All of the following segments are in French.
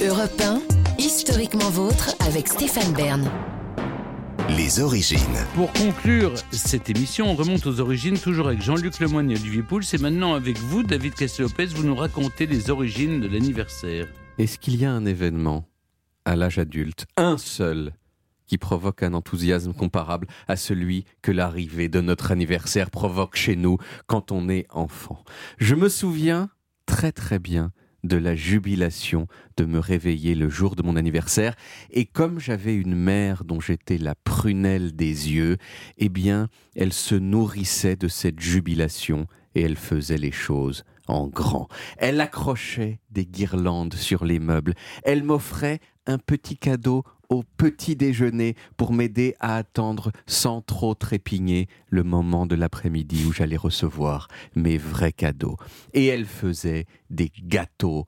Europe 1, historiquement vôtre avec Stéphane Bern. Les origines. Pour conclure cette émission, on remonte aux origines, toujours avec Jean-Luc Lemoyne et Olivier Pouls. C'est maintenant avec vous, David Castel-Lopez, vous nous racontez les origines de l'anniversaire. Est-ce qu'il y a un événement à l'âge adulte, un seul, qui provoque un enthousiasme comparable à celui que l'arrivée de notre anniversaire provoque chez nous quand on est enfant? Je me souviens très très bien de la jubilation de me réveiller le jour de mon anniversaire. Et comme j'avais une mère dont j'étais la prunelle des yeux, eh bien, elle se nourrissait de cette jubilation et elle faisait les choses en grand. Elle accrochait des guirlandes sur les meubles. Elle m'offrait un petit cadeau au petit déjeuner pour m'aider à attendre sans trop trépigner le moment de l'après-midi où j'allais recevoir mes vrais cadeaux. Et elle faisait des gâteaux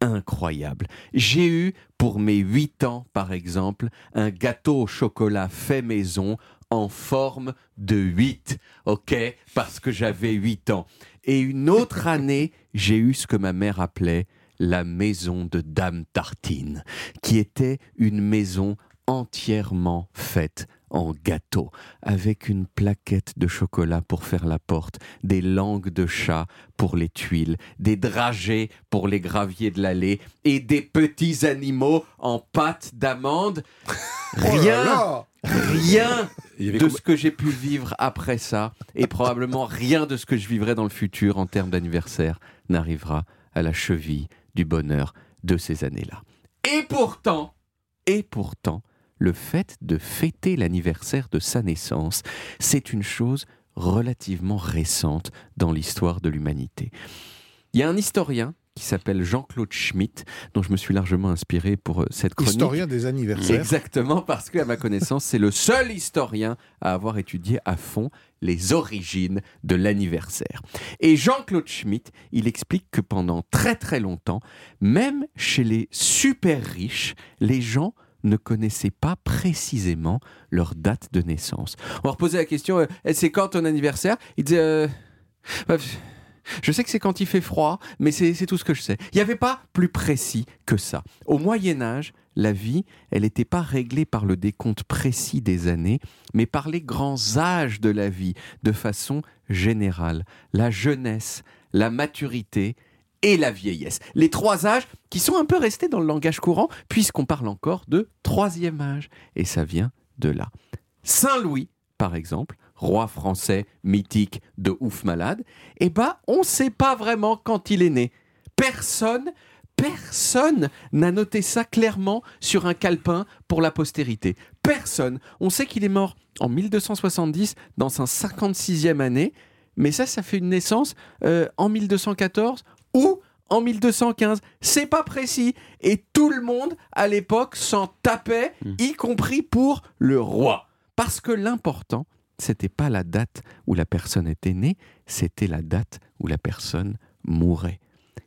incroyables. J'ai eu, pour mes huit ans par exemple, un gâteau au chocolat fait maison en forme de huit, ok Parce que j'avais huit ans. Et une autre année, j'ai eu ce que ma mère appelait la maison de Dame Tartine, qui était une maison entièrement faite en gâteau, avec une plaquette de chocolat pour faire la porte, des langues de chat pour les tuiles, des dragées pour les graviers de l'allée et des petits animaux en pâte d'amande. Oh Rien, rien de ce que j'ai pu vivre après ça, et probablement rien de ce que je vivrai dans le futur en termes d'anniversaire, n'arrivera à la cheville du bonheur de ces années-là. Et pourtant, et pourtant, le fait de fêter l'anniversaire de sa naissance, c'est une chose relativement récente dans l'histoire de l'humanité. Il y a un historien qui s'appelle Jean-Claude Schmitt, dont je me suis largement inspiré pour euh, cette chronique. Historien des anniversaires. Exactement, parce que, à ma connaissance, c'est le seul historien à avoir étudié à fond les origines de l'anniversaire. Et Jean-Claude Schmitt, il explique que pendant très très longtemps, même chez les super riches, les gens ne connaissaient pas précisément leur date de naissance. On leur posait la question, euh, c'est quand ton anniversaire? Il disait... Euh, bah, je sais que c'est quand il fait froid, mais c'est tout ce que je sais. Il n'y avait pas plus précis que ça. Au Moyen Âge, la vie, elle n'était pas réglée par le décompte précis des années, mais par les grands âges de la vie, de façon générale. La jeunesse, la maturité et la vieillesse. Les trois âges qui sont un peu restés dans le langage courant, puisqu'on parle encore de troisième âge. Et ça vient de là. Saint Louis, par exemple, roi français mythique de ouf malade, eh ben, on ne sait pas vraiment quand il est né. Personne, personne n'a noté ça clairement sur un calepin pour la postérité. Personne. On sait qu'il est mort en 1270 dans sa 56e année, mais ça, ça fait une naissance euh, en 1214 ou en 1215. C'est pas précis. Et tout le monde, à l'époque, s'en tapait, y compris pour le roi. Parce que l'important, c'était pas la date où la personne était née, c'était la date où la personne mourait.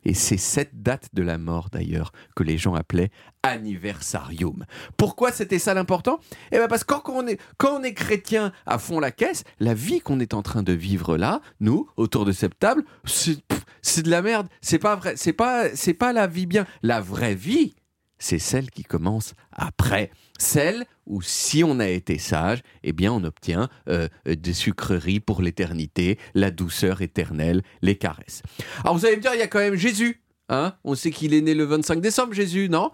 Et c'est cette date de la mort, d'ailleurs, que les gens appelaient anniversarium. Pourquoi c'était ça l'important? Eh bien parce que quand on, est, est chrétien à fond la caisse, la vie qu'on est en train de vivre là, nous, autour de cette table, c'est c'est de la merde. C'est pas vrai. C'est pas, c'est pas la vie bien. La vraie vie, c'est celle qui commence après. Celle où si on a été sage, eh bien on obtient euh, des sucreries pour l'éternité, la douceur éternelle, les caresses. Alors vous allez me dire, il y a quand même Jésus. Hein? On sait qu'il est né le 25 décembre, Jésus, non?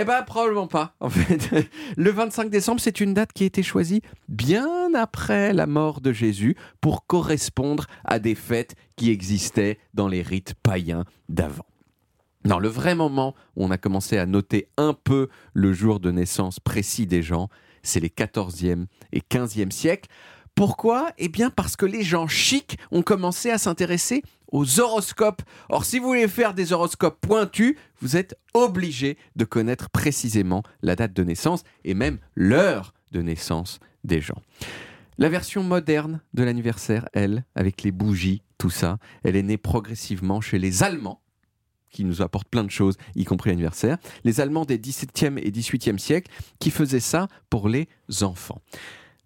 Eh bien, probablement pas. En fait, le 25 décembre, c'est une date qui a été choisie bien après la mort de Jésus pour correspondre à des fêtes qui existaient dans les rites païens d'avant. Non, le vrai moment où on a commencé à noter un peu le jour de naissance précis des gens, c'est les 14e et 15e siècles. Pourquoi? Eh bien parce que les gens chics ont commencé à s'intéresser aux horoscopes. Or, si vous voulez faire des horoscopes pointus, vous êtes obligé de connaître précisément la date de naissance et même l'heure de naissance des gens. La version moderne de l'anniversaire, elle, avec les bougies, tout ça, elle est née progressivement chez les Allemands qui nous apportent plein de choses, y compris l'anniversaire, les Allemands des 17e et 18e siècles qui faisaient ça pour les enfants.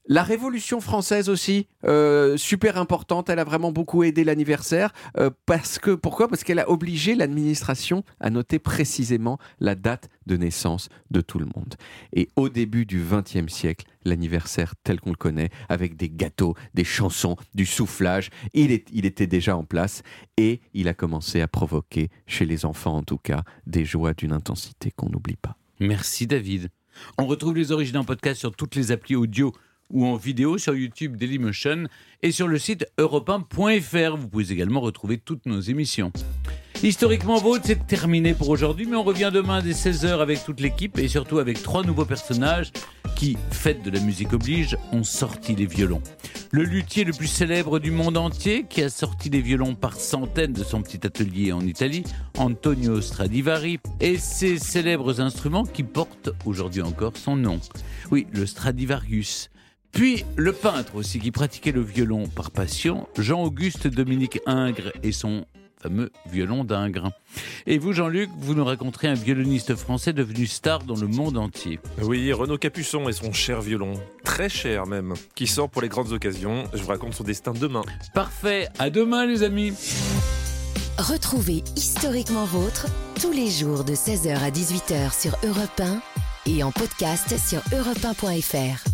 La Révolution française aussi, euh, super importante, elle a vraiment beaucoup aidé l'anniversaire. euh, parce que, pourquoi? Parce qu'elle a obligé l'administration à noter précisément la date de naissance de tout le monde. Et au début du XXe siècle, l'anniversaire tel qu'on le connaît, avec des gâteaux, des chansons, du soufflage, il, il était déjà en place et il a commencé à provoquer, chez les enfants en tout cas, des joies d'une intensité qu'on n'oublie pas. Merci David. On retrouve les origines en podcast sur toutes les applis audio ou en vidéo sur YouTube Dailymotion et sur le site europe1.fr. Vous pouvez également retrouver toutes nos émissions. Historiquement Vôtre, c'est terminé pour aujourd'hui, mais on revient demain dès 16h avec toute l'équipe et surtout avec trois nouveaux personnages qui, fête de la musique oblige, ont sorti les violons. Le luthier le plus célèbre du monde entier, qui a sorti des violons par centaines de son petit atelier en Italie, Antonio Stradivari, et ses célèbres instruments qui portent aujourd'hui encore son nom. Oui, le Stradivarius. Puis le peintre aussi qui pratiquait le violon par passion, Jean-Auguste Dominique Ingres et son fameux violon d'Ingres. Et vous, Jean-Luc, vous nous raconterez un violoniste français devenu star dans le monde entier. Oui, Renaud Capuçon et son cher violon, très cher même, qui sort pour les grandes occasions. Je vous raconte son destin demain. Parfait, à demain les amis Retrouvez Historiquement Vôtre tous les jours de 16h à 18h sur Europe 1 et en podcast sur europe1.fr.